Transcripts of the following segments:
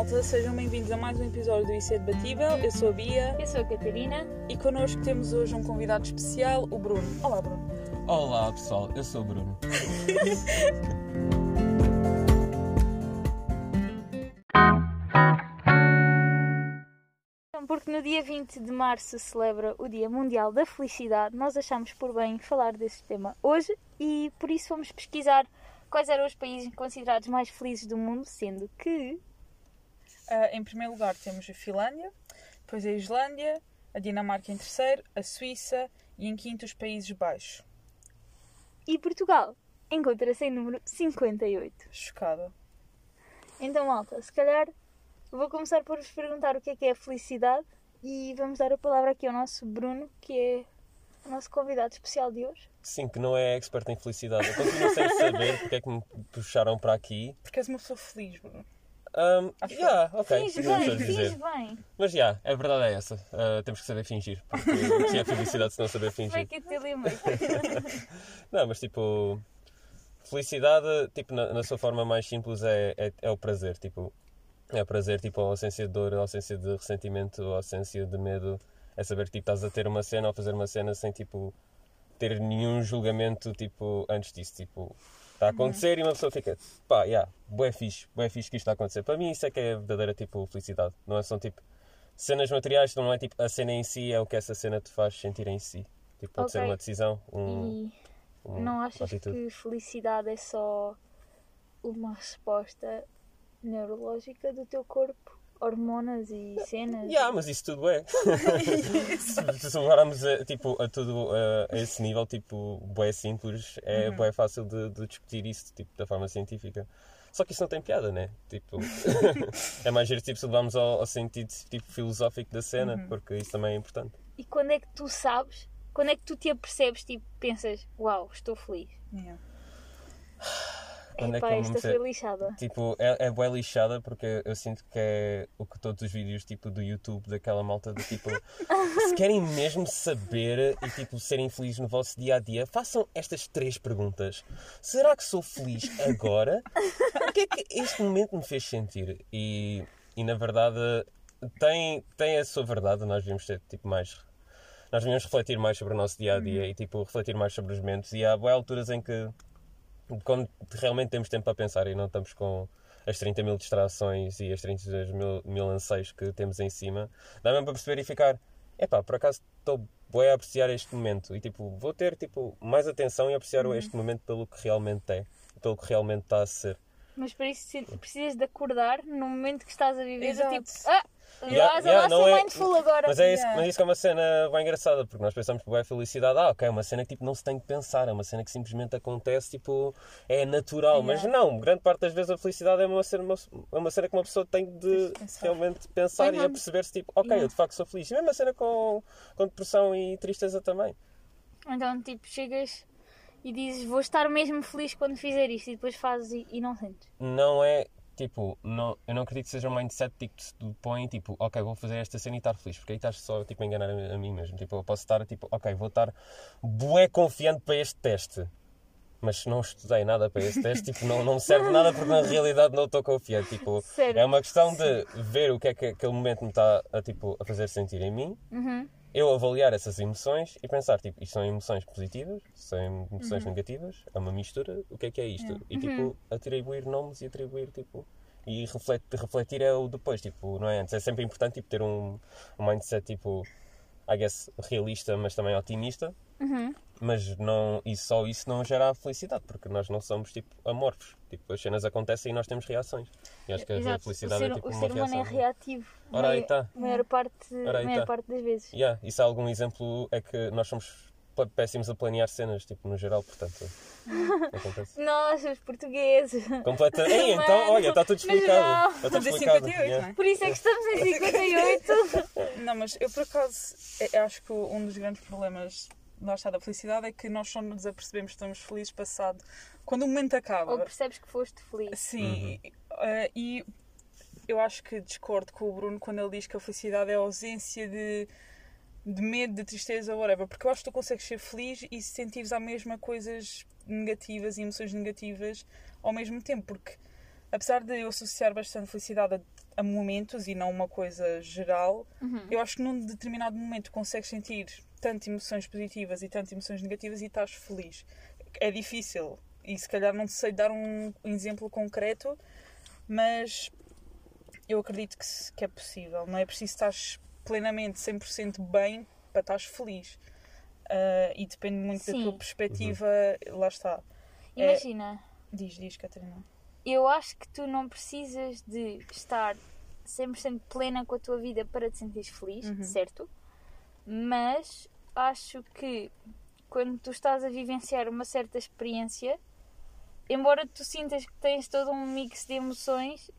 malta, sejam bem-vindos a mais um episódio do Isso é Debatível. Eu sou a Bia Eu sou a Catarina. e connosco temos hoje um convidado especial, o Bruno. Olá, Bruno. Olá pessoal, eu sou o Bruno. Então, Porque no dia 20 de março celebra o Dia Mundial da Felicidade, nós achamos por bem falar desse tema hoje e por isso fomos pesquisar quais eram os países considerados mais felizes do mundo, sendo que Ah, em primeiro lugar temos a Finlândia, depois a Islândia, a Dinamarca em terceiro, a Suíça e em quinto os Países Baixos. e Portugal encontra-se em número 58. Chocada. Então, malta, se calhar vou começar por vos perguntar o que é que é a felicidade e vamos dar a palavra aqui ao nosso Bruno, que é o nosso convidado especial de hoje. Sim, que não é expert em felicidade. Eu continuo sem saber porque é que me puxaram para aqui. Porque és uma pessoa feliz, Bruno. Um, Acho yeah, ok, Finge bem, finge bem. Mas já, a verdade é essa. Uh, temos que saber fingir. Porque o que é felicidade se não saber fingir? You make Não, mas tipo, felicidade, tipo, na, na sua forma mais simples é, é, é o prazer. Tipo, é o prazer, tipo, a ausência de dor, a ausência de ressentimento, a ausência de medo. É saber que tipo, estás a ter uma cena ou fazer uma cena sem tipo, ter nenhum julgamento tipo, antes disso. Tipo, está a acontecer e uma pessoa fica, pá, yeah, bué fixe, bué fixe que isto está a acontecer. Para mim isso é que é a verdadeira tipo, felicidade. Não é só tipo cenas materiais, não é tipo a cena em si, é o que essa cena te faz sentir em si. Tipo, pode ser Ok. uma decisão, um, E um- não achas atitude. que felicidade é só uma resposta neurológica do teu corpo? Hormonas e cenas? Yeah, mas isso tudo é. se, se levarmos a, tipo, a tudo a, a esse nível, tipo, bué simples, é Uhum. bué fácil de, de discutir isso, tipo, da forma científica. Só que isso não tem piada, né? Tipo, é mais giro, tipo, se levarmos ao, ao sentido, tipo, filosófico da cena, Uhum. porque isso também é importante. E quando é que tu sabes? Quando é que tu te apercebes, tipo, pensas, uau, estou feliz? Yeah. Quando é Epá, que eu esta foi lixada. Tipo, é, é lixada porque eu sinto que é o que todos os vídeos tipo do YouTube daquela malta do tipo se querem mesmo saber e tipo serem felizes no vosso dia a dia, façam estas três perguntas. Será que sou feliz agora? O que é que este momento me fez sentir? E, e na verdade tem, tem a sua verdade, nós devíamos ter tipo mais nós devíamos refletir mais sobre o nosso dia a dia e tipo refletir mais sobre os momentos e há boas alturas em que quando realmente temos tempo para pensar e não estamos com as 30 mil distrações e as 32 mil, mil anseios que temos em cima, dá mesmo para perceber e ficar, epá, por acaso estou bué a apreciar este momento e tipo, vou ter tipo, mais atenção e apreciar este momento pelo que realmente é, pelo que realmente está a ser. Mas para isso precisas de acordar no momento que estás a viver. do Exato. Tipo, ah, Yeah, estás yeah, a não é- mindful agora. Mas é, isso, Yeah. mas isso que é uma cena bem engraçada, porque nós pensamos que é felicidade, ah, ok, é uma cena que tipo, não se tem que pensar, é uma cena que simplesmente acontece, tipo, é natural. Mas Yeah. não, grande parte das vezes a felicidade é uma cena, uma, é uma cena que uma pessoa tem de pensar. realmente pensar e Uhum. perceber-se, tipo, ok, Yeah. eu de facto sou feliz. E mesmo a cena com, com depressão e tristeza também. Então, tipo, chegas e dizes, vou estar mesmo feliz quando fizer isto, e depois fazes e, e não sentes. Não é. Tipo, não, eu não acredito que seja um mindset tipo, que te põe tipo, ok, vou fazer esta cena e estar feliz, porque aí estás só tipo, a enganar a, a mim mesmo. Tipo, eu posso estar tipo, ok, vou estar bué confiante para este teste, mas não estudei nada para esse teste, tipo, não, não me serve nada porque na realidade não estou confiante. Tipo, Sério? é uma questão de ver o que é que aquele momento me está a, tipo, a fazer sentir em mim, Uhum. Eu avaliar essas emoções e pensar, tipo, isto são emoções positivas, são emoções negativas, é uma mistura, o que é que é isto? E tipo, atribuir nomes e atribuir, tipo, e refletir, refletir é o depois, tipo, não é antes. É sempre importante, tipo, ter um, um mindset, tipo, I guess, realista, mas também otimista, Uhum. Mas não, e só isso não gera a felicidade, porque nós não somos, tipo, amorfos. Tipo, as cenas acontecem e nós temos reações. E acho que a Exato. felicidade o ser, é, tipo, o uma ser humano reação. é reativo. Ora, aí Mai- tá. Maior parte, Ora, aí maior tá. parte das vezes. Yeah, isso é algum exemplo é que nós somos péssimos a planear cenas, tipo, no geral, portanto. Acontece. Nós, os portugueses. Completa... Ei, então, Mano, olha, está tudo explicado. Está tudo Estamos em explicado. 58, yeah. não é? Por isso é que estamos em 58. Não, mas eu por acaso acho que um dos grandes problemas lá está da felicidade é que nós só nos apercebemos que estamos felizes passado quando o momento acaba. Ou percebes que foste feliz. Sim, e, eh, e eu acho que discordo com o Bruno quando ele diz que a felicidade é a ausência de, de medo, de tristeza, whatever, porque eu acho que tu consegues ser feliz e sentires à mesma coisas negativas e emoções negativas ao mesmo tempo, porque apesar de eu associar bastante felicidade a, a momentos e não uma coisa geral, Uhum. eu acho que num determinado momento consegues sentir tanto emoções positivas e tanto emoções negativas e estás feliz. É difícil e se calhar não sei dar um exemplo concreto, mas eu acredito que, que é possível. Não é preciso estar plenamente 100% bem para estar feliz. Ah, e depende muito da Sim. tua perspectiva, lá está. É- Imagina, Diz, diz, Catarina. eu acho que tu não precisas de estar 100% plena com a tua vida para te sentires feliz, Uhum. certo? Mas acho que quando tu estás a vivenciar uma certa experiência, embora tu sintas que tens todo um mix de emoções,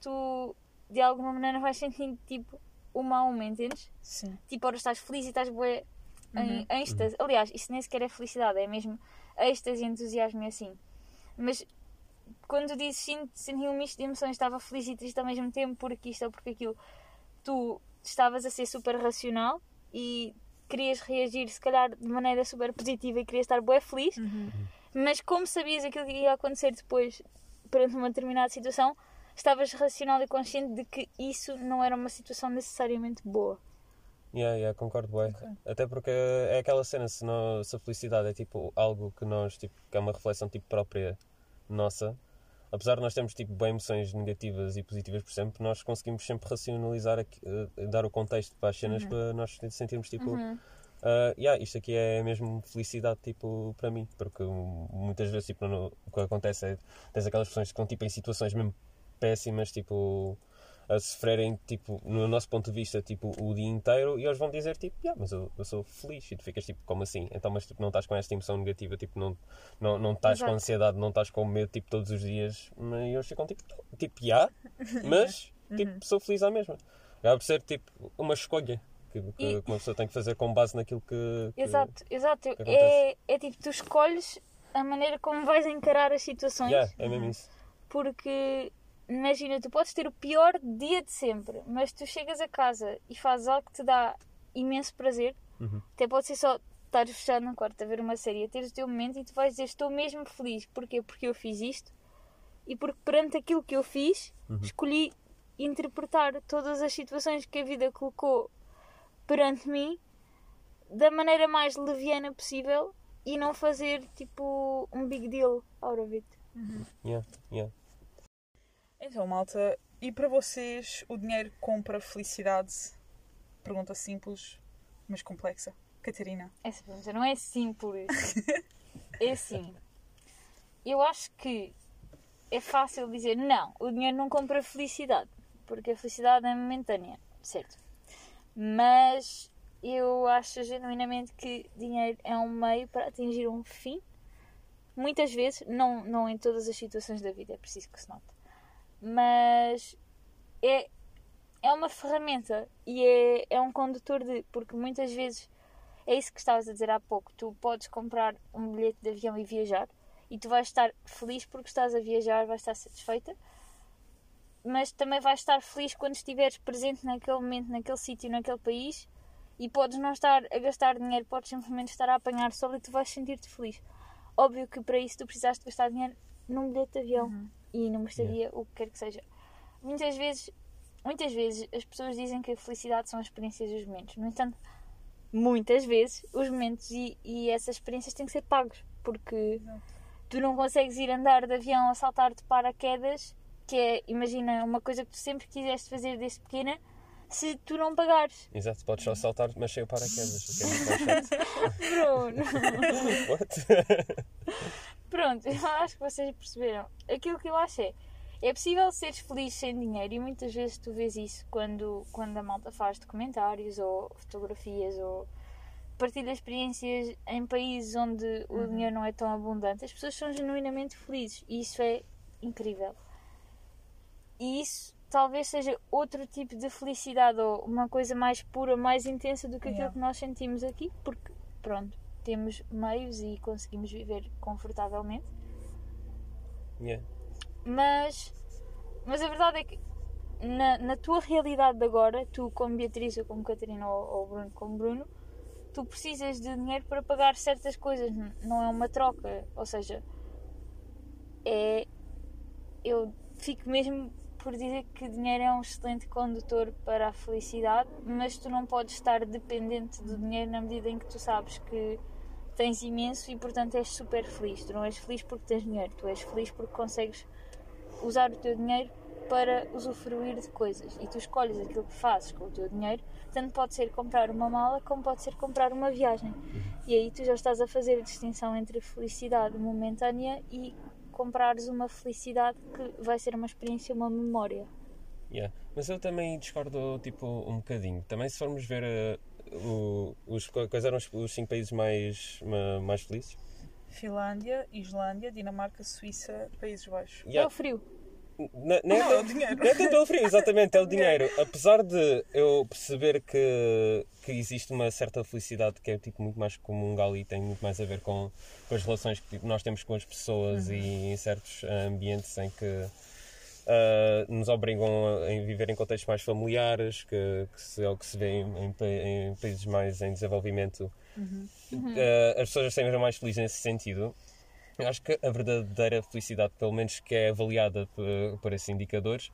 tu de alguma maneira vais sentindo tipo uma a uma, entendes? Sim. Tipo, ora estás feliz e estás bué em, Uhum. em êxtase. Aliás, isso nem sequer é felicidade, é mesmo êxtase e entusiasmo e assim. Mas quando tu dizes sinto, senti um misto de emoções, estava feliz e triste ao mesmo tempo, porque isto ou porque aquilo, tu estavas a ser super racional e querias reagir, se calhar, de maneira super positiva e querias estar bué feliz, mas como sabias aquilo que ia acontecer depois perante uma determinada situação, estavas racional e consciente de que isso não era uma situação necessariamente boa. Yeah, yeah, concordo, bué. Ok. Até porque é aquela cena, se, não, se a felicidade é tipo algo que nós, tipo, que é uma reflexão tipo própria nossa, apesar de nós termos tipo bem emoções negativas e positivas por sempre, nós conseguimos sempre racionalizar, eh, dar o contexto para as cenas para nós sentirmos tipo, Uhum. ah, yeah, isto aqui é mesmo felicidade tipo para mim, porque muitas vezes tipo, no- o que acontece é tens aquelas pessoas que estão tipo em situações mesmo péssimas, tipo a sofrerem, tipo, no nosso ponto de vista, tipo, o dia inteiro e eles vão dizer, tipo, yeah, mas eu, eu sou feliz e tu ficas, tipo, como assim? Então, mas tipo, não estás com esta emoção negativa, tipo, não, não, não estás com Exato. ansiedade, não estás com medo, tipo, todos os dias e eles ficam, tipo, tipo, yeah, mas, tipo, sou feliz à mesma. Acaba por ser, tipo, uma escolha que, que E- uma pessoa tem que fazer com base naquilo que... que- Exato, exato. que É, é tipo, tu escolhes a maneira como vais encarar as situações. Yeah, é mesmo isso. Porque, imagina, tu podes ter o pior dia de sempre, mas tu chegas a casa e fazes algo que te dá imenso prazer. Uhum. Até pode ser só estar fechado no quarto a ver uma série, a teres o teu momento e tu vais dizer: Estou mesmo feliz. Porquê? Porque eu fiz isto e porque perante aquilo que eu fiz, Uhum. escolhi interpretar todas as situações que a vida colocou perante mim da maneira mais leviana possível e não fazer tipo um big deal out of it. Yeah, yeah. Então, malta, e para vocês o dinheiro compra felicidade? Pergunta simples, mas complexa. Catarina. Essa pergunta não é simples. é assim. Eu acho que é fácil dizer não, o dinheiro não compra felicidade, porque a felicidade é momentânea, certo? Mas eu acho genuinamente que dinheiro é um meio para atingir um fim. Muitas vezes, não, não em todas as situações da vida, é preciso que se note. Mas é, é uma ferramenta e é, é um condutor de. Porque muitas vezes é isso que estavas a dizer há pouco. Tu podes comprar um bilhete de avião e viajar e tu vais estar feliz porque estás a viajar, vais estar satisfeita, mas também vais estar feliz quando estiveres presente naquele momento, naquele sítio, naquele país e podes não estar a gastar dinheiro, podes simplesmente estar a apanhar sol e tu vais sentir-te feliz. Óbvio que para isso tu precisaste gastar dinheiro num bilhete de avião e numa estadia, o que quer que seja. Muitas vezes, muitas vezes as pessoas dizem que a felicidade são as experiências e os momentos. No entanto, muitas vezes os momentos e, e essas experiências têm que ser pagos porque tu não consegues ir andar de avião a saltar de paraquedas que é, imagina, uma coisa que tu sempre quiseste fazer desde pequena se tu não pagares Exato, podes só saltar, mas sem o paraquedas, é. Bruno What? pronto, eu acho que vocês perceberam aquilo que eu acho é é possível seres feliz sem dinheiro e muitas vezes tu vês isso quando, quando a malta faz documentários ou fotografias ou partilha experiências em países onde o dinheiro não é tão abundante, as pessoas são genuinamente felizes e isso é incrível. E isso talvez seja outro tipo de felicidade ou uma coisa mais pura, mais intensa do que aquilo Yeah. que nós sentimos aqui, porque pronto, temos meios e conseguimos viver confortavelmente. Yeah. Mas, mas a verdade é que na, na tua realidade de agora, tu como Beatriz ou como Catarina ou, ou Bruno como Bruno, tu precisas de dinheiro para pagar certas coisas, não é uma troca. Ou seja, é. Eu fico mesmo por dizer que dinheiro é um excelente condutor para a felicidade, mas tu não podes estar dependente do dinheiro na medida em que tu sabes que tens imenso e portanto és super feliz. Tu não és feliz porque tens dinheiro, tu és feliz porque consegues usar o teu dinheiro para usufruir de coisas e tu escolhes aquilo que fazes com o teu dinheiro, tanto pode ser comprar uma mala como pode ser comprar uma viagem. E aí tu já estás a fazer a distinção entre felicidade momentânea e comprares uma felicidade que vai ser uma experiência, uma memória. Yeah. Mas eu também discordo tipo, um bocadinho. Também se formos ver uh, o- os, quais eram os, os cinco países mais, ma- mais felizes. Finlândia, Islândia, Dinamarca, Suíça, Países Baixos. É Yeah. o frio. Nem Não, é é o dinheiro. Não é tanto o frio, exatamente, é o dinheiro. Apesar de eu perceber que, que existe uma certa felicidade que é tipo, muito mais comungal e tem muito mais a ver com, com as relações que tipo, nós temos com as pessoas e em certos ah, ambientes em que ah, nos obrigam a, a viver em contextos mais familiares, que, que se, é o que se vê em, em em países mais em desenvolvimento. Ah, as pessoas sejam mais felizes nesse sentido. Eu acho que a verdadeira felicidade, pelo menos que é avaliada por, por esses indicadores,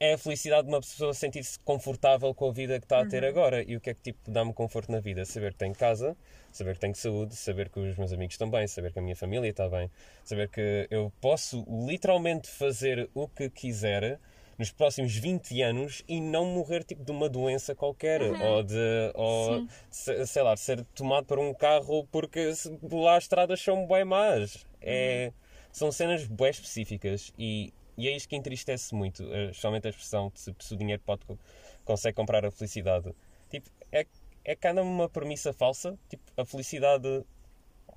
é a felicidade de uma pessoa sentir-se confortável com a vida que está a ter agora. E o que é que tipo dá-me conforto na vida? Saber que tenho casa, saber que tenho saúde, saber que os meus amigos estão bem, saber que a minha família está bem, saber que eu posso literalmente fazer o que quiser nos próximos 20 anos e não morrer tipo de uma doença qualquer ou de ou, se- sei lá, ser tomado por um carro porque lá as estradas são bem más. É, são cenas bem específicas e, e é isto que entristece muito, eh, especialmente a expressão de se, se o dinheiro pode, co- consegue comprar a felicidade. Tipo, é, é cada uma premissa falsa. Tipo, a felicidade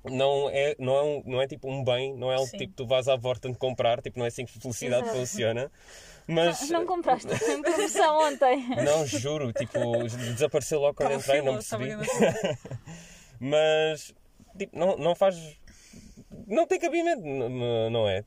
não é, não é, um, não é tipo um bem, não é algo Sim. tipo tu vais à volta de comprar, tipo, não é assim que felicidade Exato. funciona. Mas Não compraste em promoção ontem. não, juro, tipo, desapareceu logo quando entrei, não percebi. fila. Mas tipo, não, não faz. Não tem cabimento, n- n- não é?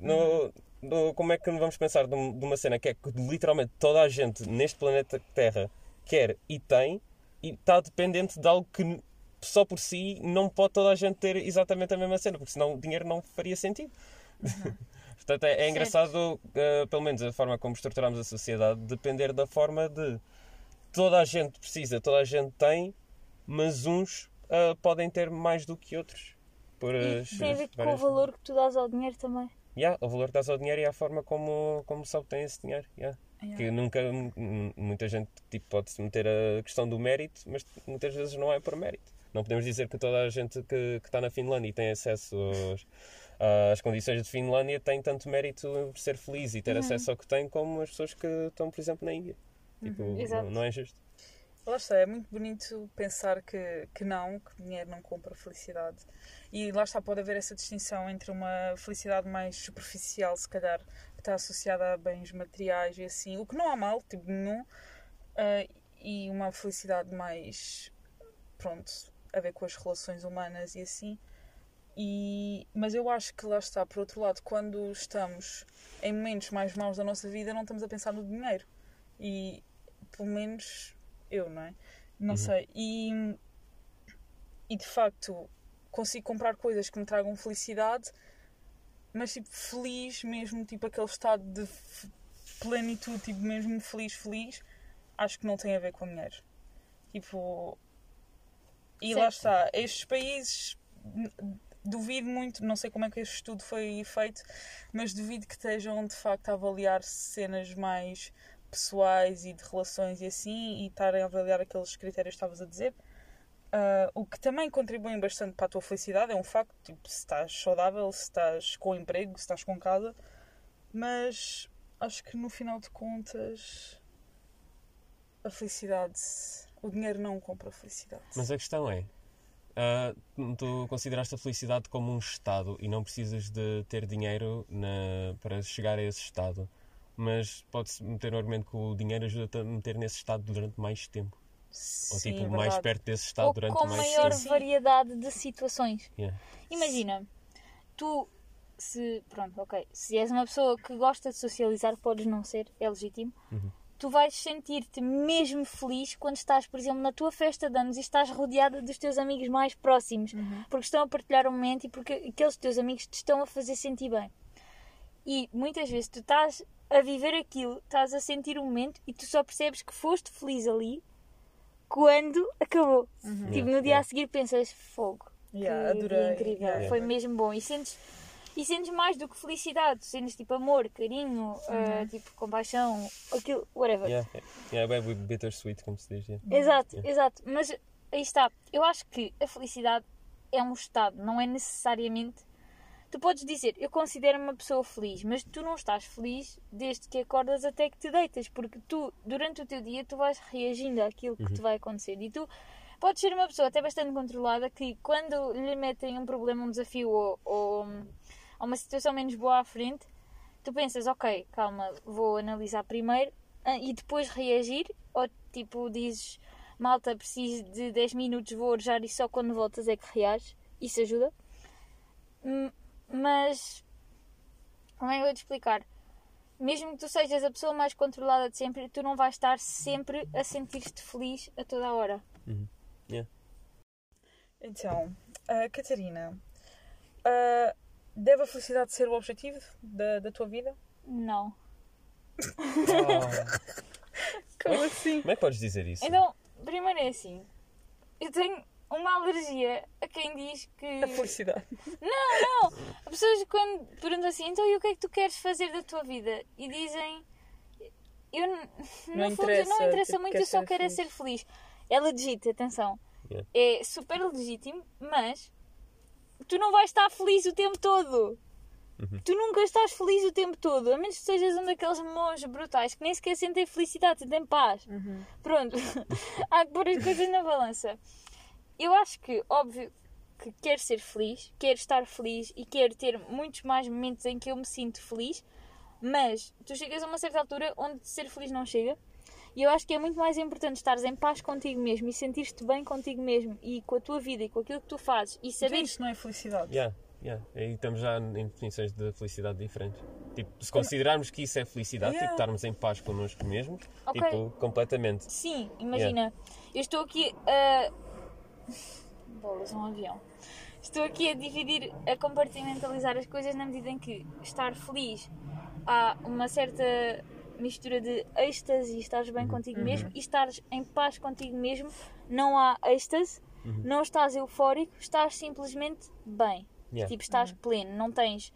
Como é que vamos pensar de um- uma cena que é que literalmente toda a gente neste planeta Terra quer e tem e está dependente de algo que só por si não pode toda a gente ter exatamente a mesma cena, porque senão o dinheiro não faria sentido. Portanto, é, é engraçado, eh, pelo menos a forma como estruturamos a sociedade, depender da forma de toda a gente precisa, toda a gente tem, mas uns ah, podem ter mais do que outros. Por E as- tem a ver com o valor que tu dás ao dinheiro também. Yeah, o valor que dás ao dinheiro e a forma como, como se obtém esse dinheiro. yeah. Yeah. Que nunca, muita gente tipo, pode-se meter a questão do mérito, mas muitas vezes não é por mérito. Não podemos dizer que toda a gente que, que está na Finlândia e tem acesso aos- às condições de Finlândia tem tanto mérito por ser feliz e ter acesso ao que tem como as pessoas que estão, por exemplo, na Índia. Tipo, Exato. não, não é justo. Lá está, é muito bonito pensar que, que não, que dinheiro não compra felicidade. E lá está, pode haver essa distinção entre uma felicidade mais superficial, se calhar, que está associada a bens materiais e assim, o que não há mal, tipo nenhum, ah, e uma felicidade mais, pronto, a ver com as relações humanas e assim. E, mas eu acho que lá está, por outro lado, quando estamos em momentos mais maus da nossa vida, não estamos a pensar no dinheiro. E pelo menos eu, não é? Não sei. E, e de facto consigo comprar coisas que me tragam felicidade, mas tipo feliz mesmo, tipo aquele estado de plenitude, tipo mesmo feliz, feliz, acho que não tem a ver com dinheiro. Tipo. E lá Certo. está, estes países duvido muito, não sei como é que este estudo foi feito, mas duvido que estejam de facto a avaliar cenas mais pessoais e de relações e assim, e estarem a avaliar aqueles critérios que estavas a dizer. Ah, o que também contribuem bastante para a tua felicidade é um facto, tipo, se estás saudável, se estás com emprego, se estás com casa, mas acho que no final de contas a felicidade, o dinheiro não compra a felicidade. Mas a questão é: ah, tu consideraste a felicidade como um estado e não precisas de ter dinheiro na- para chegar a esse estado. Mas pode-se meter o argumento que o dinheiro ajuda-te a meter nesse estado durante mais tempo. Ou Sim, tipo, é mais verdade. perto desse estado Ou durante com mais maior tempo. Sim. variedade de situações. Yeah. Imagina, tu se pronto, ok, se és uma pessoa que gosta de socializar, podes não ser, é legítimo. Uhum. Tu vais sentir-te mesmo feliz quando estás, por exemplo, na tua festa de anos e estás rodeada dos teus amigos mais próximos, Uhum. porque estão a partilhar um momento e porque aqueles teus amigos te estão a fazer sentir bem. E muitas vezes tu estás a viver aquilo, estás a sentir o momento e tu só percebes que foste feliz ali quando acabou. Tipo, Yeah, no dia yeah. a seguir pensas, fogo. Yeah, que adorei. incrível, Yeah. foi mesmo bom. E sentes, e sentes mais do que felicidade, sentes tipo amor, carinho, eh, tipo compaixão, aquilo, whatever. Yeah, yeah, é bem bittersweet, como se diz. yeah. Exato, Yeah. exato. Mas aí está. Eu acho que a felicidade é um estado, não é necessariamente. Tu podes dizer, eu considero-me uma pessoa feliz, mas tu não estás feliz desde que acordas até que te deitas, porque tu, durante o teu dia, tu vais reagindo àquilo que te vai acontecer. E tu podes ser uma pessoa até bastante controlada que, quando lhe metem um problema, um desafio ou, ou, ou uma situação menos boa à frente, tu pensas, ok, calma, vou analisar primeiro ah, e depois reagir, ou tipo dizes, malta, preciso de 10 minutos, vou orejar e só quando voltas é que reages. Isso ajuda. Mas, como é que eu vou te explicar? Mesmo que tu sejas a pessoa mais controlada de sempre, tu não vais estar sempre a sentir-te feliz a toda a hora. Então, ah, Catarina, ah, deve a felicidade ser o objetivo da, da tua vida? Não. Como assim? Como é que podes dizer isso? Então, primeiro é assim. Eu tenho uma alergia a quem diz que. A felicidade. Não, não! As pessoas quando perguntam assim, então e o que é que tu queres fazer da tua vida? E dizem. Eu, Não fundo, interessa, não interessa tipo, muito, eu só quero é feliz. ser feliz. É legítimo, atenção. Yeah. É super legítimo, mas tu não vais estar feliz o tempo todo. Uhum. Tu nunca estás feliz o tempo todo, a menos que sejas um daqueles monges brutais que nem sequer sentem felicidade, sentem paz. Pronto, há que pôr as coisas na balança. Eu acho que, óbvio, que quero ser feliz, quero estar feliz e quero ter muitos mais momentos em que eu me sinto feliz, mas tu chegas a uma certa altura onde ser feliz não chega. E eu acho que é muito mais importante estares em paz contigo mesmo e sentir-te bem contigo mesmo e com a tua vida e com aquilo que tu fazes e saberes isso não é felicidade. Yeah, yeah. Aí estamos já em definições de felicidade diferentes. Tipo, se considerarmos que isso é felicidade, Yeah. tipo, estarmos em paz connosco mesmos, Ok. tipo, completamente. Sim, imagina, eu estou aqui a. Bolas, um avião. Estou aqui a dividir, a compartimentalizar as coisas na medida em que estar feliz há uma certa mistura de êxtase e estares bem contigo mesmo e estares em paz contigo mesmo. Não há êxtase, não estás eufórico, estás simplesmente bem. Yeah. Tipo, estás pleno, não tens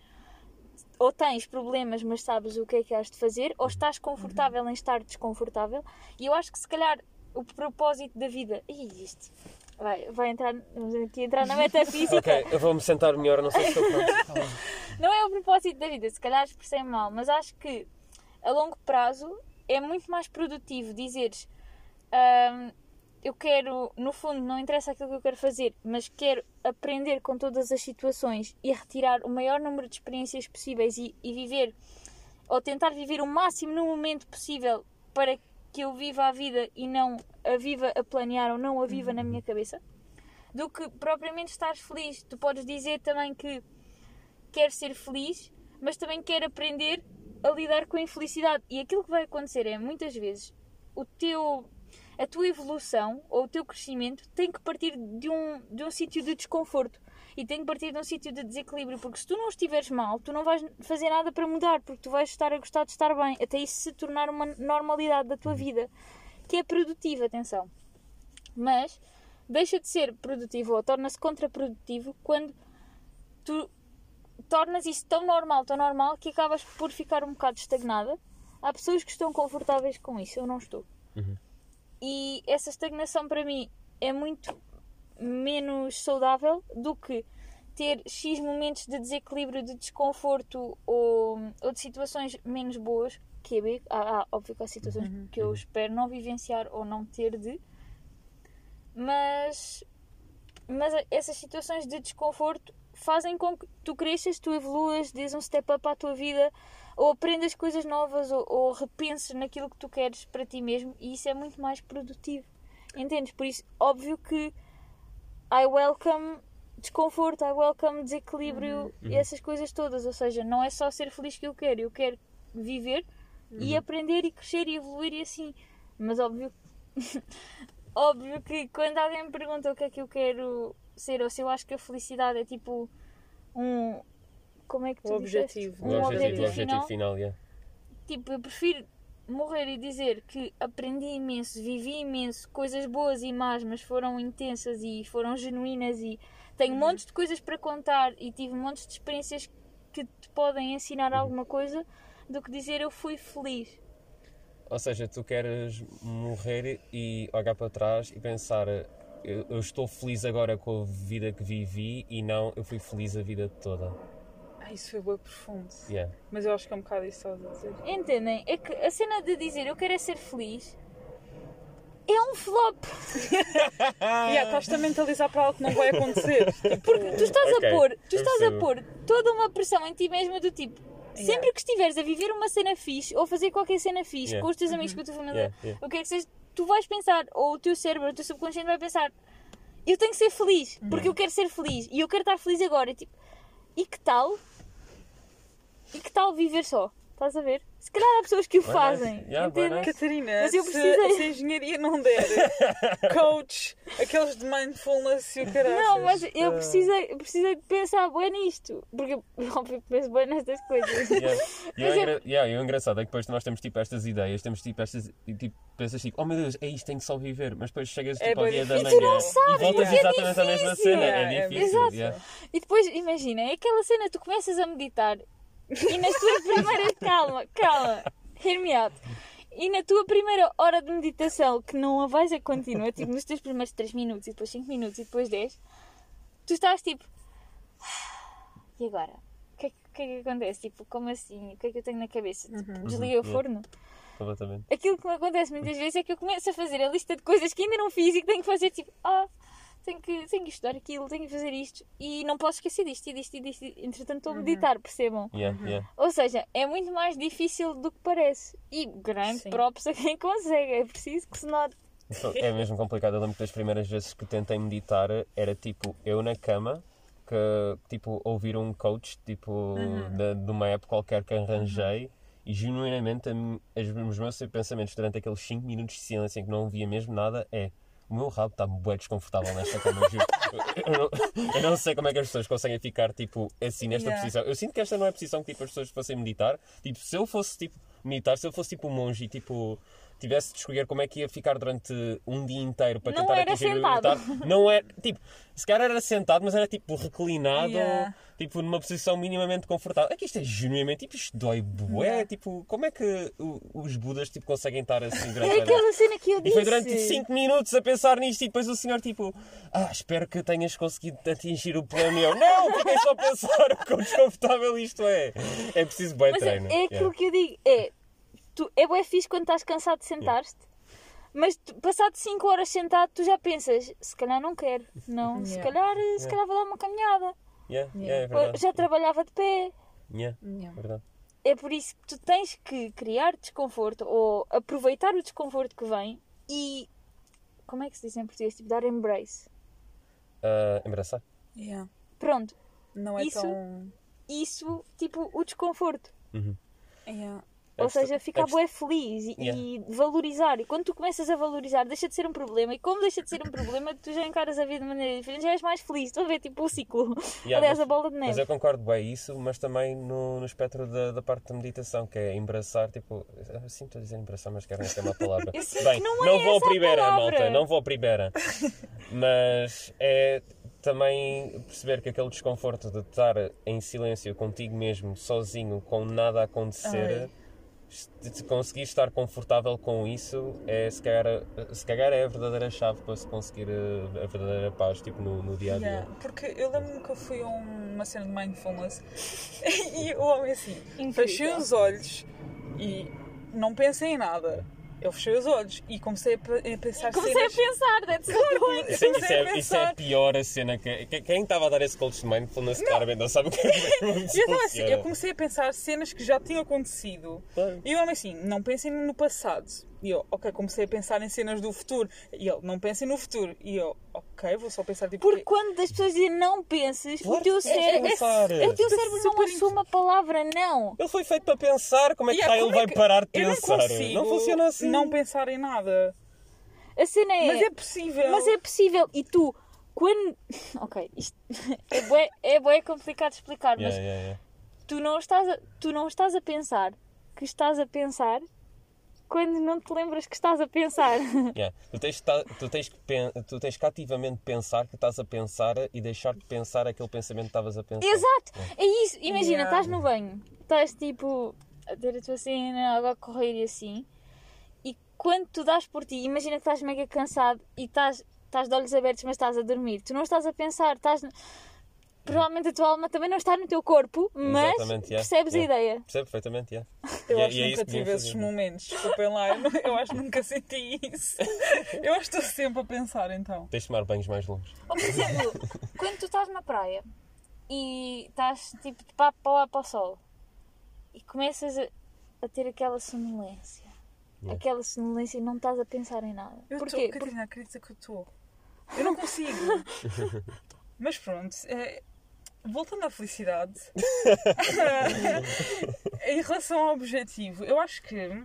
ou tens problemas, mas sabes o que é que has de fazer, ou estás confortável em estar desconfortável. E eu acho que se calhar o propósito da vida. Ih, isto. Vai, vai entrar, vamos aqui entrar na metafísica. Ok, eu vou-me sentar melhor, não sei se estou pronto. Não é o propósito da vida, se calhar expressei mal, mas acho que a longo prazo é muito mais produtivo dizeres "Ahm, eu quero, no fundo, não interessa aquilo que eu quero fazer, mas quero aprender com todas as situações e retirar o maior número de experiências possíveis e, e viver, ou tentar viver o máximo no momento possível para que eu viva a vida e não a viva a planear ou não a viva na minha cabeça, do que propriamente estares feliz. Tu podes dizer também que quer ser feliz, mas também quer aprender a lidar com a infelicidade. E aquilo que vai acontecer é, muitas vezes, o teu, a tua evolução ou o teu crescimento tem que partir de um, de um sítio de desconforto. E tem que partir de um sítio de desequilíbrio, porque se tu não estiveres mal, tu não vais fazer nada para mudar, porque tu vais estar a gostar de estar bem, até isso se tornar uma normalidade da tua vida, que é produtiva, atenção. Mas deixa de ser produtivo ou torna-se contraprodutivo quando tu tornas isso tão normal, tão normal, que acabas por ficar um bocado estagnada. Há pessoas que estão confortáveis com isso, eu não estou. E essa estagnação para mim é muito menos saudável do que ter X momentos de desequilíbrio, de desconforto ou, ou de situações menos boas, que é bem, há, há, óbvio que há situações que eu espero não vivenciar ou não ter de, mas, mas essas situações de desconforto fazem com que tu cresças, tu evoluas, dês um step up à tua vida, ou aprendas coisas novas, ou, ou repenses naquilo que tu queres para ti mesmo, e isso é muito mais produtivo. Entendes? Por isso, óbvio que I welcome desconforto, I welcome desequilíbrio e essas coisas todas. Ou seja, não é só ser feliz que eu quero, eu quero viver e aprender e crescer e evoluir e assim. Mas óbvio, óbvio que quando alguém me pergunta o que é que eu quero ser ou se eu acho que a felicidade é tipo um como é que tu O disseste? objetivo. O Um objetivo, o objetivo objetivo final. final, yeah. Tipo, eu prefiro morrer e dizer que aprendi imenso, vivi imenso, coisas boas e más, mas foram intensas e foram genuínas e tenho Uhum. montes de coisas para contar e tive montes de experiências que te podem ensinar Uhum. alguma coisa do que dizer eu fui feliz. Ou seja, tu queres morrer e olhar para trás e pensar eu, eu estou feliz agora com a vida que vivi e não eu fui feliz a vida toda. Ah, isso foi bem profundo. Yeah. Mas eu acho que é um bocado isso que estás a dizer. Entendem? É que a cena de dizer eu quero é ser feliz é um flop. Yeah, estás-te a mentalizar para algo que não vai acontecer. Tipo, Tu estás Ok, a pôr, tu estás a pôr toda uma pressão em ti mesma do tipo, sempre Yeah. que estiveres a viver uma cena fixe ou fazer qualquer cena fixe Yeah. com os teus amigos, com a tua família, Yeah, yeah. o que é que seja, tu vais pensar, ou o teu cérebro, o teu subconsciente vai pensar, eu tenho que ser feliz, porque eu quero ser feliz e eu quero estar feliz agora. Tipo, e que tal? E que tal viver só? Estás a ver? Se calhar há pessoas que o fazem. nice. Yeah. Catarina, Mas eu se, precisei- se a engenharia não der coach, aqueles de mindfulness e o caralho. Não, mas eu precisei, eu precisei de pensar bem nisto. Porque eu, óbvio, penso bem nestas coisas. Yeah. E é- engra- yeah, e o engraçado é que depois nós temos tipo estas ideias, temos tipo estas e tipo, pensas tipo, oh meu Deus, é isto, tenho que só viver, mas depois chegas É tipo ao bué dia da manhã E tu não sabes, e voltas é exatamente à mesma difícil. cena, Yeah, é é difícil. Exato. yeah. E depois, imagina, é aquela cena, tu começas a meditar e nas tuas primeiras. Calma, calma, hear me out. E na tua primeira hora de meditação, que não a vais a contínua, tipo nos teus primeiros 3 minutos e depois 5 minutos e depois 10, tu estás tipo. E agora? O que, é, que- é que acontece? Tipo, como assim? O que é que eu tenho na cabeça? Tipo, desliguei o Uhum. forno? Completamente. Aquilo que me acontece muitas vezes é que eu começo a fazer a lista de coisas que ainda não fiz e que tenho que fazer, tipo, ah, tenho que, tenho que estudar aquilo, tenho que fazer isto e não posso esquecer disto e disto e disto. Entretanto, estou a meditar, percebam? Yeah, yeah. Ou seja, é muito mais difícil do que parece. E grande Sim. props a quem consegue, é preciso que se note. Então, É mesmo complicado. Eu lembro que das primeiras vezes que tentei meditar era tipo eu na cama, que tipo ouvir um coach tipo de, de uma app qualquer que arranjei e genuinamente os meus pensamentos durante aqueles 5 minutos de silêncio em que não ouvia mesmo nada é o meu rabo está bué desconfortável nesta cama, eu. Eu, não, eu não sei como é que as pessoas conseguem ficar tipo assim nesta Yeah. posição. Eu sinto que esta não é a posição que tipo, as pessoas fossem meditar. Tipo, se eu fosse tipo meditar, se eu fosse tipo um monge e tipo tivesse de escolher como é que ia ficar durante um dia inteiro para Não tentar era atingir sentado. o meditar, não é tipo, se calhar era sentado, mas era tipo reclinado, Yeah. tipo numa posição minimamente confortável. É que isto é genuinamente, tipo, isto dói bué, Yeah. tipo, como é que os budas tipo conseguem estar assim durante É aquela cena que eu e disse. foi durante 5 minutos a pensar nisto e depois o senhor tipo, ah, espero que tenhas conseguido atingir o plano. E eu, não, fiquei só a pensar o quão desconfortável isto é. É preciso bem Mas é, treino. é aquilo Yeah. que eu digo, é, tu, é bué fixe quando estás cansado de sentar-te. Mas tu, passado 5 horas sentado, tu já pensas, se calhar não quero, não, se calhar, se Yeah. calhar vou dar uma caminhada. Yeah, Yeah. yeah, é verdade. Já trabalhava de pé. Yeah, Yeah. verdade. É por isso que tu tens que criar desconforto ou aproveitar o desconforto que vem e. Como é que se diz em português? Tipo, dar embrace. Ah, embaraçar? Yeah. Pronto, Não é Isso- tão. isso, tipo, o desconforto. Yeah. Ou seja, ficar bué feliz e, e valorizar. E quando tu começas a valorizar, deixa de ser um problema. E como deixa de ser um problema, tu já encaras a vida de maneira diferente, já és mais feliz. Estou a ver, tipo, o ciclo. Yeah, Aliás, mas- a bola de Mas neve. eu concordo bem isso, mas também no, no espectro da, da parte da meditação, que é embaraçar, tipo, assim estou a dizer embaraçar, mas quero ter uma palavra. Bem, não é não vou essa a a primeira, palavra. malta, não vou a primeira. Mas é também perceber que aquele desconforto de estar em silêncio contigo mesmo, sozinho, com nada a acontecer, Ai. De conseguir estar confortável com isso, é se calhar, se calhar é a verdadeira chave para se conseguir a, a verdadeira paz, tipo, no, no dia a dia. Yeah, Porque eu lembro-me que eu fui a uma cena de mindfulness e o homem assim, Incrível. fechei os olhos e não pensei em nada. Eu fechei os olhos e comecei a pe- a pensar Comecei a cenas... pensar, that's the point. Isso, é- isso a é, isso é a pior a cena que. que- Quem estava a dar esse de mindfulness claramente não sabe o que é que E então, assim, eu comecei a pensar cenas que já tinham acontecido. Claro. E o homem assim, não pensem no passado. E eu, ok, comecei a pensar em cenas do futuro. E ele, não pensem no futuro. E eu, ok, vou só pensar tipo. Porque quando as pessoas dizem não penses, Claro o teu cérebro. É, o teu cérebro não assume a palavra não. Ele foi feito para pensar, como é que Yeah, ele é vai que- parar de eu não pensar? consigo funciona assim. Não pensar em nada. A cena é. Mas é possível. Mas é possível. E tu, quando. Ok, isto é bué, é bué complicado de explicar, mas Yeah, yeah, yeah. tu não estás a, tu não estás a pensar que estás a pensar quando não te lembras que estás a pensar. Yeah. Tu, tens, ta- tu, tens que pen- tu tens que ativamente pensar que estás a pensar e deixar de pensar aquele pensamento que estavas a pensar. Exato! É isso! Imagina, Yeah. estás no banho, estás tipo a ter a tua cena, a água a correr e assim, e quando tu dás por ti, imagina que estás mega cansado e estás, estás de olhos abertos, mas estás a dormir, tu não estás a pensar, estás. Provavelmente a tua alma também não está no teu corpo, mas Exatamente, yeah, percebes yeah. a ideia. Percebe perfeitamente, yeah. Eu E é- acho e é que isso nunca tive esses fazer. momentos. Desculpem lá, eu, não- eu acho que nunca senti isso. Eu acho que estou sempre a pensar então. Tens de tomar banhos mais longos. Ou por exemplo, quando tu estás na praia e estás tipo de papo para lá para o sol e começas a, a ter aquela sonolência. Yeah. Aquela sonolência e não estás a pensar em nada. Eu Porquê? estou, Porque Catarina, acredita que eu estou. Eu não consigo. Mas pronto, é, voltando à felicidade, em relação ao objetivo, eu acho que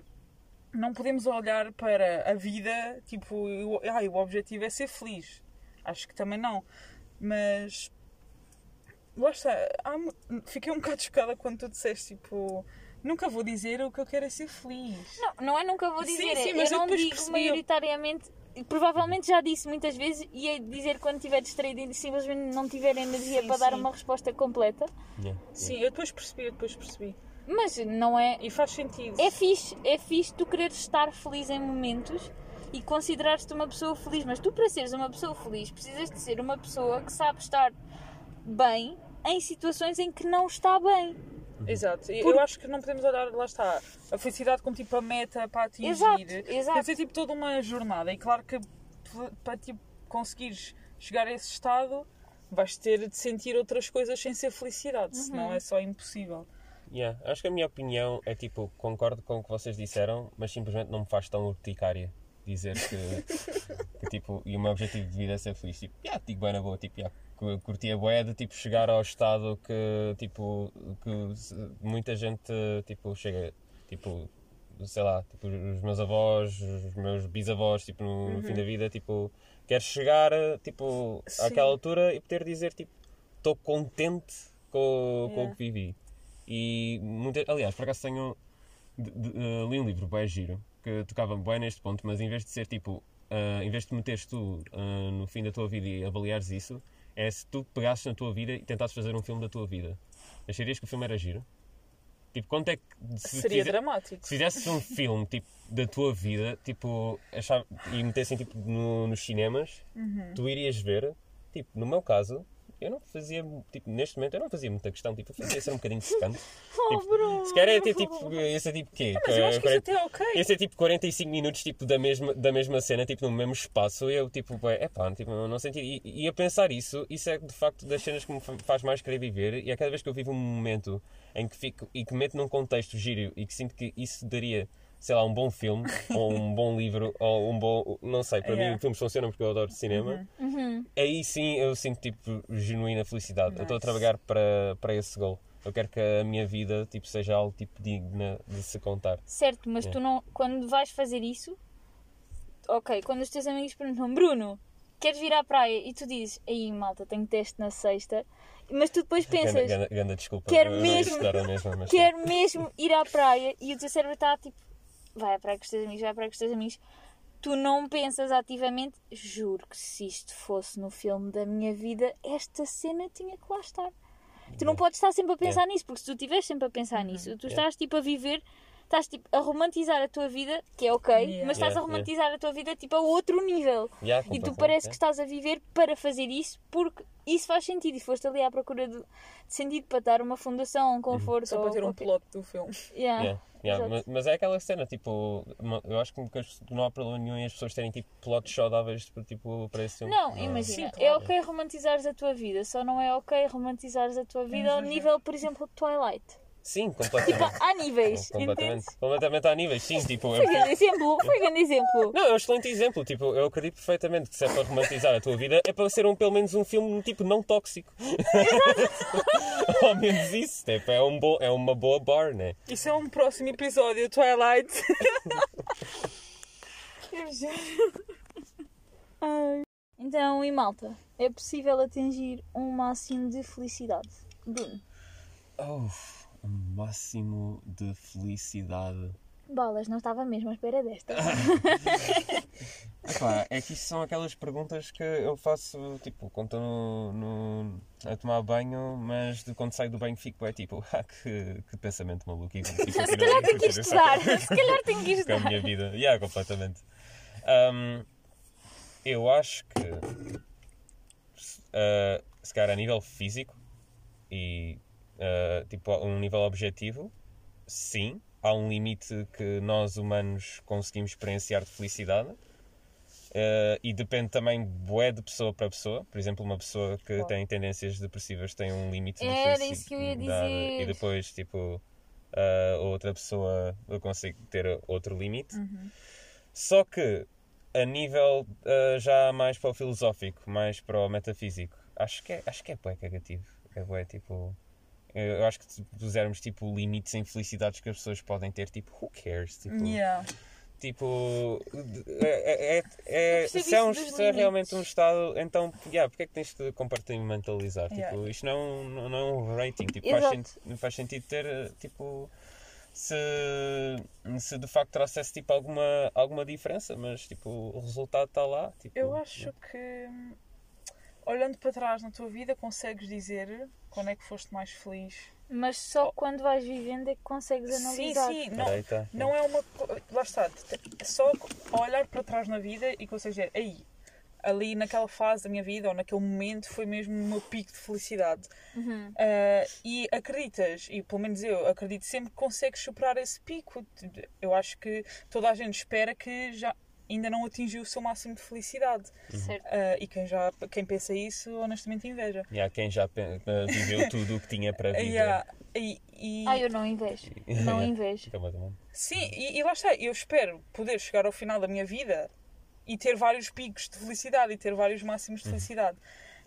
não podemos olhar para a vida tipo, o, ah, o objetivo é ser feliz. Acho que também não. Mas lá está, há fiquei um bocado chocada quando tu disseste tipo. Nunca vou dizer o que eu quero é ser feliz. Não, não é nunca vou Sim, dizer. sim, é, mas eu eu não depois digo percebi- maioritariamente. Provavelmente já disse muitas vezes e é dizer quando estiver distraído e simplesmente não tiver energia Sim, para dar sim. uma resposta completa. Yeah. Sim, eu depois percebi, eu depois percebi. Mas não é. E faz sentido. É fixe, é fixe tu quereres estar feliz em momentos e considerares-te uma pessoa feliz, mas tu para seres uma pessoa feliz precisas de ser uma pessoa que sabe estar bem em situações em que não está bem. Exato. E Por- Eu acho que não podemos olhar, lá está, a felicidade como tipo a meta para atingir. Exato, exato. de ser tipo toda uma jornada. E claro que para tipo, conseguires chegar a esse estado, vais ter de sentir outras coisas sem ser felicidade, senão Uhum. é só impossível. Yeah. Acho que a minha opinião é tipo, concordo com o que vocês disseram, mas simplesmente não me faz tão urticária dizer que, que, tipo, e o meu objetivo de vida é ser feliz. Tipo, yeah, digo bem na boa, tipo, yeah, curtia bué de tipo, chegar ao estado que, tipo, que muita gente tipo, chega, tipo, sei lá, tipo, os meus avós, os meus bisavós, tipo, no, no fim da vida, tipo, quero chegar tipo, Sim. àquela altura e poder dizer, tipo, estou contente com, com o Yeah. que vivi. E, muita, aliás, por acaso tenho. de- de- eh, li um livro, bem giro, que tocava bem neste ponto, mas em vez de ser tipo. eh, em vez de te meteres tu eh, no fim da tua vida e avaliares isso, é se tu pegasses na tua vida e tentasses fazer um filme da tua vida. Acharias que o filme era giro? Tipo, quanto é que. Se Seria fizer- dramático. se fizesses um filme tipo, da tua vida tipo, achava, e metessem tipo, no- nos cinemas, tu irias ver, tipo, no meu caso, eu não fazia, tipo, neste momento eu não fazia muita questão, tipo, eu fazia ser um bocadinho secante. Oh, Bruno! Se calhar é ter tipo, esse é tipo quê? Mas eu acho que isso 40 até é ok. esse é tipo 45 minutos tipo, da, mesma, da mesma cena, tipo, no mesmo espaço, e eu tipo, é pá, tipo, não senti. E, e a pensar isso, isso é de facto das cenas que me fa- faz mais querer viver, e é cada vez que eu vivo um momento em que fico e que me meto num contexto giro e que sinto que isso daria, sei lá, um bom filme, ou um bom livro, ou um bom. Não sei, para Yeah. mim filmes funcionam porque eu adoro cinema. Uhum. Aí sim eu sinto tipo genuína felicidade. Eu estou a Nice. trabalhar para, para esse gol. Eu quero que a minha vida tipo, seja algo tipo digna de se contar. Certo, mas É. tu não. Quando vais fazer isso. Ok, quando os teus amigos perguntam, Bruno, queres vir à praia? E tu dizes, aí malta, tenho teste na sexta. Mas tu depois pensas, Ganda, ganda, ganda desculpa. Quero mesmo- mas quero mesmo ir à praia. E o teu cérebro está tipo, vai à praia com os teus amigos, vai à praia com os teus amigos. Tu não pensas ativamente, juro que se isto fosse no filme da minha vida, esta cena tinha que lá estar. Tu não Yeah. podes estar sempre a pensar nisso, porque se tu estiveres sempre a pensar nisso, tu Yeah. estás tipo a viver, estás tipo a romantizar a tua vida, que é ok, Yeah. mas estás Yeah, a romantizar a tua vida tipo a outro nível. Yeah, E tu parece que yeah. estás a viver para fazer isso, porque isso faz sentido. E foste ali à procura de, de sentido para dar uma fundação, um conforto. Só ou para ter um qualquer- plot do filme. Yeah. Mas, mas é aquela cena, tipo, eu acho que não há problema nenhum em as pessoas terem tipo plots saudáveis tipo, para esse filme. Não, é? imagina, Sim, é claro. ok romantizares a tua vida, só não é ok romantizares a tua vida ao nível, por exemplo, de Twilight. Sim, Tipo, completamente. há níveis, completamente, entendes? completamente há níveis, sim, tipo. Foi grande exemplo, foi grande exemplo. Não, é um excelente exemplo. Tipo, eu acredito perfeitamente que se é para romantizar a tua vida, é para ser um, pelo menos um filme tipo não tóxico. Ao menos isso. Tipo, é, um bo, é uma boa bar, né? Isso é um próximo episódio, Twilight. Então, e malta, é possível atingir um máximo de felicidade? Bruno, Oh, O máximo de felicidade. Bolas, não estava mesmo à espera desta. Epá, é que isto são aquelas perguntas que eu faço, tipo, quando estou no, no- a tomar banho, mas de quando saio do banho fico, é tipo, ah, que, que pensamento maluco. Tipo, Se calhar tenho que estudar. Se calhar tenho que Com a estudar. minha vida. Yeah, completamente. Ahm, eu acho que, ah, se calhar a nível físico e ah, tipo a um nível objetivo, sim, há um limite que nós humanos conseguimos experienciar de felicidade. Ah, e depende também bué de pessoa para pessoa. Por exemplo, uma pessoa que Claro. tem tendências depressivas tem um limite de Era felicidade. isso que eu ia E dizer. depois, tipo, a outra pessoa consigo ter outro limite. Uhum. Só que, a nível ah, já mais para o filosófico, mais para o metafísico, acho que é, acho que é bué cagativo. É bué, tipo... Eu acho que se pusermos, tipo, limites em felicidades que as pessoas podem ter, tipo, who cares? Tipo, Yeah. Tipo, é, é, é- se, é se é realmente um estado, então, yeah, porque é que tens de compartimentalizar? Yeah. Tipo, isto não, é um- não, não é um rating, tipo, faz, Exato. senti- faz sentido ter, eh, tipo, se, se de facto trouxesse, tipo, alguma, alguma diferença, mas, tipo, o resultado está lá. Tipo, Eu acho que hum, olhando para trás na tua vida consegues dizer quando é que foste mais feliz. Mas só quando vais vivendo é que consegues Sim, analisar. sim, não, Peraí, tá. não é uma. Lá está, é só olhar para trás na vida e consegues dizer, aí, ali naquela fase da minha vida ou naquele momento foi mesmo o meu pico de felicidade. Uhum. Ah, e acreditas, e pelo menos eu acredito sempre que consegues superar esse pico. Eu acho que toda a gente espera que já ainda não atingiu o seu máximo de felicidade. Certo. Ah, e quem, já, quem pensa isso, honestamente, inveja. E há quem já eh, viveu tudo o que tinha para viver. Yeah, e, e- Ah, eu não invejo. Não invejo. Sim, e, e lá está, eu espero poder chegar ao final da minha vida e ter vários picos de felicidade e ter vários máximos de felicidade.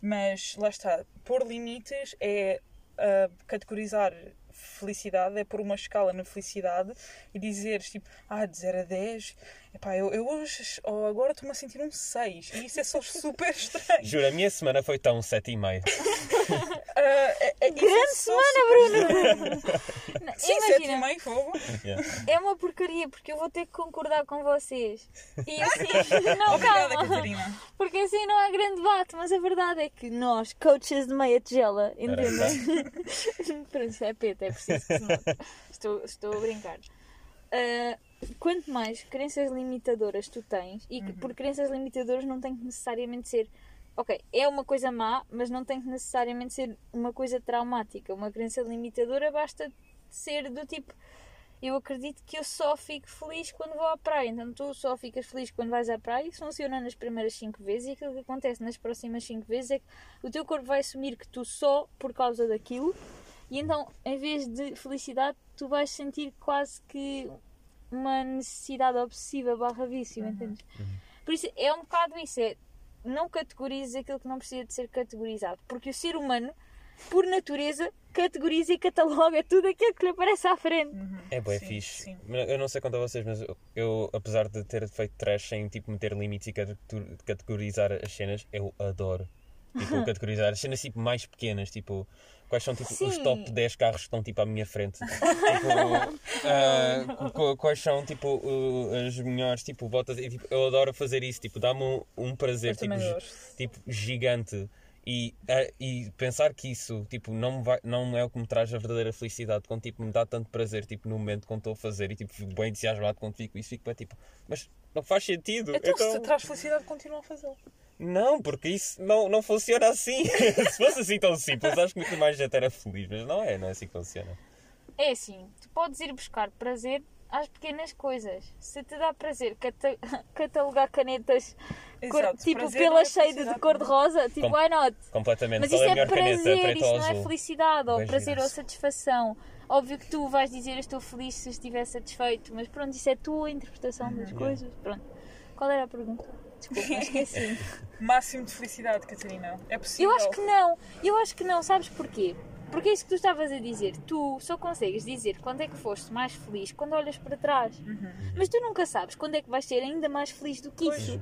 Mas lá está, pôr limites é ah, categorizar felicidade, é pôr uma escala na felicidade e dizeres tipo, ah, de 0 a 10, epá, eu, eu hoje ou agora estou-me a sentir um 6 e isso é só super estranho. Juro, a minha semana foi tão 7,5. Ah, é- é- é Grande semana, Bruno! Não, Sim, 7 e Imagina, meio, fogo. Yeah. é uma porcaria porque eu vou ter que concordar com vocês. E assim, não, Obrigada, calma. Catarina. Porque assim não há grande debate, mas a verdade é que nós, coaches de meia tigela, entendem? Pronto, isso é peta, é preciso que se note. Estou, estou a brincar. Ah, quanto mais crenças limitadoras tu tens, e que por crenças limitadoras não tem que necessariamente ser. Ok, é uma coisa má, mas não tem que necessariamente ser uma coisa traumática. Uma crença limitadora basta ser do tipo. Eu acredito que eu só fico feliz quando vou à praia. Então tu só ficas feliz quando vais à praia. Isso funciona nas primeiras 5 vezes e aquilo que acontece nas próximas 5 vezes é que o teu corpo vai assumir que tu só por causa daquilo e então em vez de felicidade tu vais sentir quase que uma necessidade obsessiva barra vício, entendes? Por isso é um bocado isso, é não categorizes aquilo que não precisa de ser categorizado, porque o ser humano, por natureza, categoriza e cataloga tudo aquilo que lhe aparece à frente. É bem Sim, fixe. sim. Eu não sei quanto a vocês, mas eu, eu, apesar de ter feito trash sem tipo, meter limites e categor- categorizar as cenas, eu adoro. Tipo, categorizar as cenas tipo, mais pequenas, tipo, quais são tipo, os top 10 carros que estão tipo, à minha frente. tipo, qu- quais são tipo, uh, as melhores tipo, botas. E, tipo, eu adoro fazer isso, tipo, dá-me um, um prazer tipo, tipo, gigante. E, ah, e pensar que isso tipo, não, vai, não é o que me traz a verdadeira felicidade, quando tipo, me dá tanto prazer tipo, no momento quando estou a fazer e tipo, fico bem entusiasmado quando fico isso, fico bem tipo, mas não faz sentido. Então, Então, se traz felicidade, continua a fazê-lo. Não, porque isso não, não funciona assim. se fosse assim tão simples, acho que muito mais gente era feliz, mas não é, não é assim que funciona. É assim, tu podes ir buscar prazer às pequenas coisas. Se te dá prazer cata- catalogar canetas cor- Exato, tipo pela é shade de felicidade, cor de rosa, tipo, Com- why not? Completamente. Mas Qual isso é a é melhor caneta? prazer, ou isso não é felicidade, ou prazer ou satisfação. Óbvio que tu vais dizer estou feliz se estiver satisfeito, mas pronto, isso é a tua interpretação das coisas. Pronto. Qual era a pergunta? Desculpa, esqueci. Máximo de felicidade, Catarina. É possível. Eu acho que não, eu acho que não, sabes porquê? Porque é isso que tu estavas a dizer. Tu só consegues dizer quando é que foste mais feliz quando olhas para trás. Mas tu nunca sabes quando é que vais ser ainda mais feliz do que isso.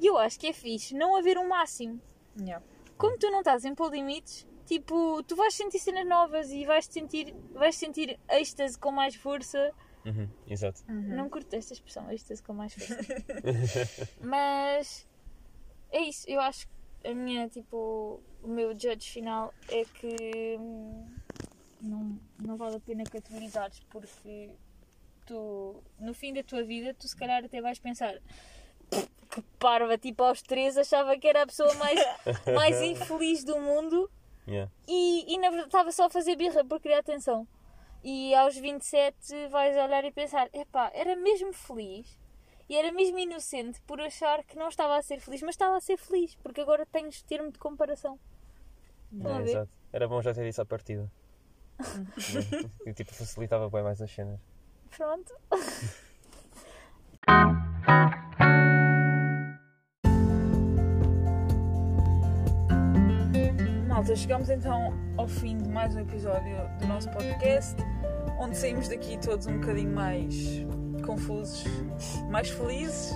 E eu acho que é fixe não haver um máximo. Yeah. Como tu não estás em pôr limites, Tipo, tu vais sentir cenas novas e vais sentir, vais sentir êxtase com mais força. Uhum, exato. Não curto esta expressão, êxtase com mais força. Mas é isso, eu acho que a minha, tipo, o meu judge final é que hum, não, não vale a pena categorizares porque tu, no fim da tua vida, tu se calhar até vais pensar que parva, tipo aos 3 achava que era a pessoa mais, mais infeliz do mundo Yeah. e, e na verdade estava só a fazer birra por criar atenção. E aos 27 vais olhar e pensar: epá, era mesmo feliz e era mesmo inocente por achar que não estava a ser feliz, mas estava a ser feliz, porque agora tens termo de comparação. Estão É, exato. Era bom já ter isso à partida. e tipo, facilitava bem mais as cenas. Pronto. Malta, chegamos então ao fim de mais um episódio do nosso podcast, onde saímos daqui todos um bocadinho mais confusos, mais felizes.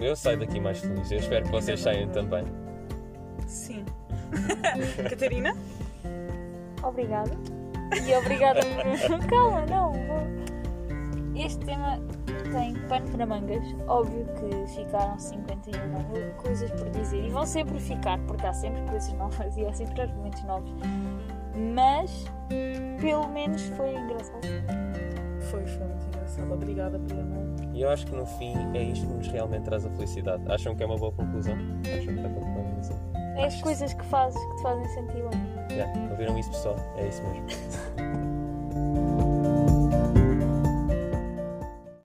Eu saio daqui mais feliz. Eu espero que vocês saiam também. Sim. Catarina? Obrigada. E obrigada. Calma, não. vou- Este tema tem pano para mangas. Óbvio que ficaram 51 coisas por dizer. E vão sempre ficar, porque há sempre coisas novas e há sempre argumentos novos. Mas, pelo menos, foi engraçado. Foi, foi muito engraçado. Obrigada pelo E eu acho que no fim é isto que nos realmente traz a felicidade. Acham que é uma boa conclusão? Acham que está com uma conclusão? É as coisas que fazes que te fazem sentir bem. Yeah. Ouviram isso, pessoal? É isso mesmo.